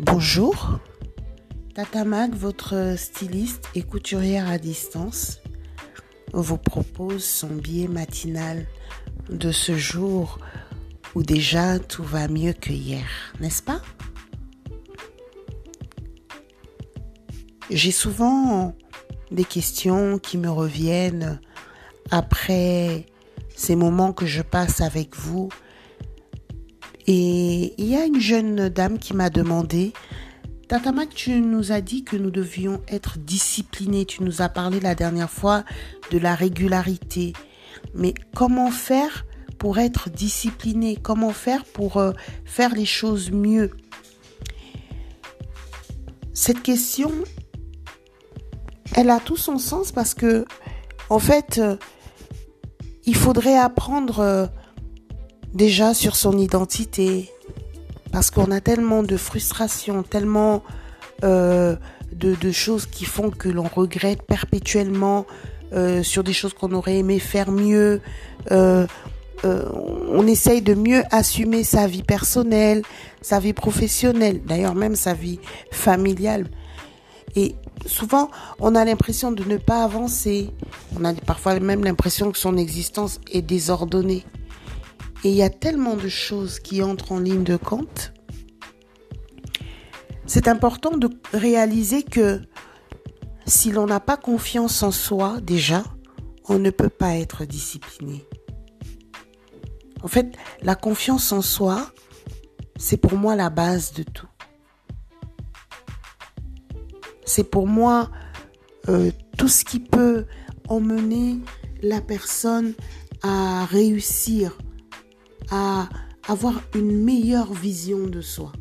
Bonjour, Tata Mag, votre styliste et couturière à distance, vous propose son billet matinal de ce jour où déjà tout va mieux que hier, n'est-ce pas? J'ai souvent des questions qui me reviennent après ces moments que je passe avec vous et il y a une jeune dame qui m'a demandé, Tatamac, tu nous as dit que nous devions être disciplinés. Tu nous as parlé la dernière fois de la régularité. Mais comment faire pour être discipliné? Comment faire pour euh, faire les choses mieux? Cette question, elle a tout son sens parce que, en fait, euh, il faudrait apprendre euh, déjà sur son identité. Parce qu'on a tellement de frustration, tellement euh, de, choses qui font que l'on regrette perpétuellement euh, sur des choses qu'on aurait aimé faire mieux. Euh, on essaye de mieux assumer sa vie personnelle, sa vie professionnelle, d'ailleurs même sa vie familiale. Et souvent, on a l'impression de ne pas avancer. On a parfois même l'impression que son existence est désordonnée. Et il y a tellement de choses qui entrent en ligne de compte. C'est important de réaliser que si l'on n'a pas confiance en soi, déjà, on ne peut pas être discipliné. En fait, la confiance en soi, c'est pour moi la base de tout. C'est pour moi euh, tout ce qui peut emmener la personne à réussir, à avoir une meilleure vision de soi.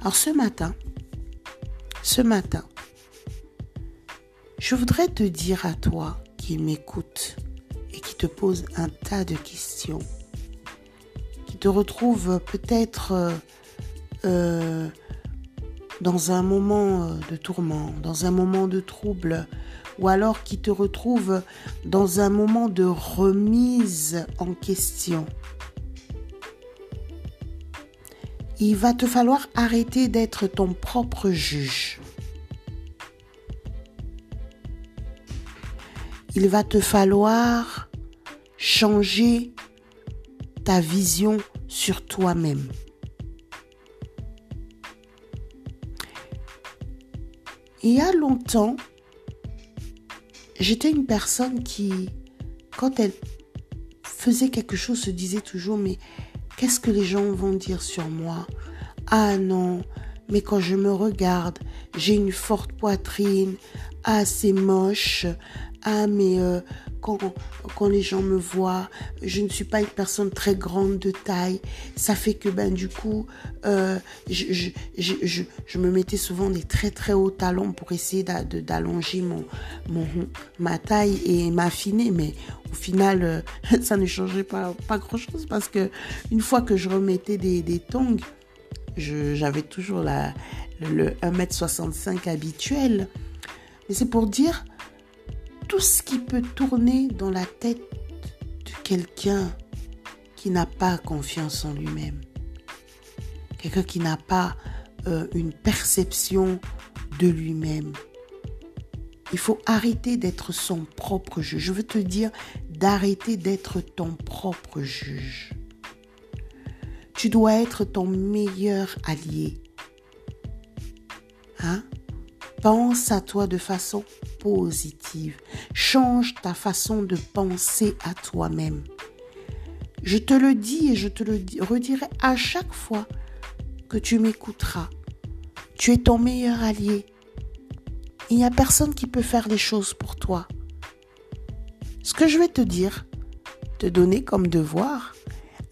Alors ce matin, ce matin, je voudrais te dire à toi qui m'écoute et qui te pose un tas de questions, qui te retrouve peut-être euh, euh, dans un moment euh, de tourment, dans un moment de trouble, ou alors qui te retrouve dans un moment de remise en question. Il va te falloir arrêter d'être ton propre juge. Il va te falloir changer ta vision sur toi-même. Il y a longtemps, j'étais une personne qui, quand elle faisait quelque chose, se disait toujours, mais qu'est-ce que les gens vont dire sur moi? Ah non, mais quand je me regarde, j'ai une forte poitrine, ah c'est moche, ah mais euh, quand, quand les gens me voient, je ne suis pas une personne très grande de taille. Ça fait que ben du coup, euh, je, je, je, je, me mettais souvent des très très hauts talons pour essayer d'allonger mon, mon, ma taille et m'affiner. Mais au final, euh, ça ne changeait pas, pas grand chose parce que une fois que je remettais des, des tongs, j'avais toujours la, le 1m65 habituel. Mais c'est pour dire tout ce qui peut tourner dans la tête de quelqu'un qui n'a pas confiance en lui-même, quelqu'un qui n'a pas euh, une perception de lui-même. Il faut arrêter d'être son propre juge. Je veux te dire d'arrêter d'être ton propre juge. Tu dois être ton meilleur allié. Hein? Pense à toi de façon positive. Change ta façon de penser à toi-même. Je te le dis et je te le redirai à chaque fois que tu m'écouteras. Tu es ton meilleur allié. Il n'y a personne qui peut faire les choses pour toi. Ce que je vais te dire, te donner comme devoir,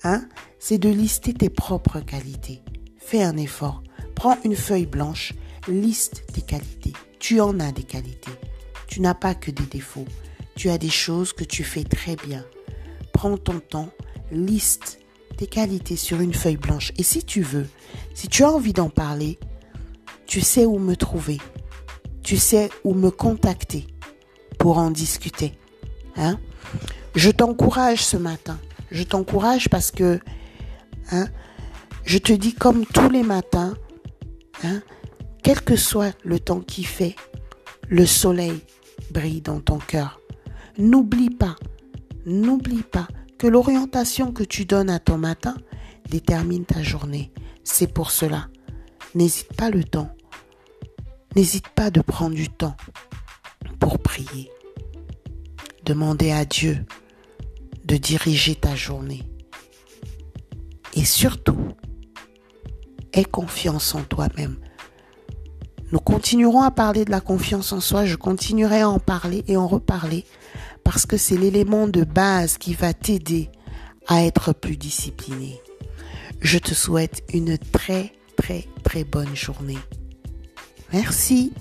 hein, c'est de lister tes propres qualités. Fais un effort. Prends une feuille blanche liste tes qualités. Tu en as des qualités. Tu n'as pas que des défauts. Tu as des choses que tu fais très bien. Prends ton temps, liste tes qualités sur une feuille blanche. Et si tu veux, si tu as envie d'en parler, tu sais où me trouver. Tu sais où me contacter pour en discuter. Hein? Je t'encourage ce matin. Je t'encourage parce que hein, je te dis comme tous les matins, Hein? Quel que soit le temps qui fait, le soleil brille dans ton cœur. N'oublie pas, n'oublie pas que l'orientation que tu donnes à ton matin détermine ta journée. C'est pour cela. N'hésite pas le temps. N'hésite pas de prendre du temps pour prier. Demander à Dieu de diriger ta journée. Et surtout, aie confiance en toi-même. Nous continuerons à parler de la confiance en soi, je continuerai à en parler et en reparler parce que c'est l'élément de base qui va t'aider à être plus discipliné. Je te souhaite une très très très bonne journée. Merci.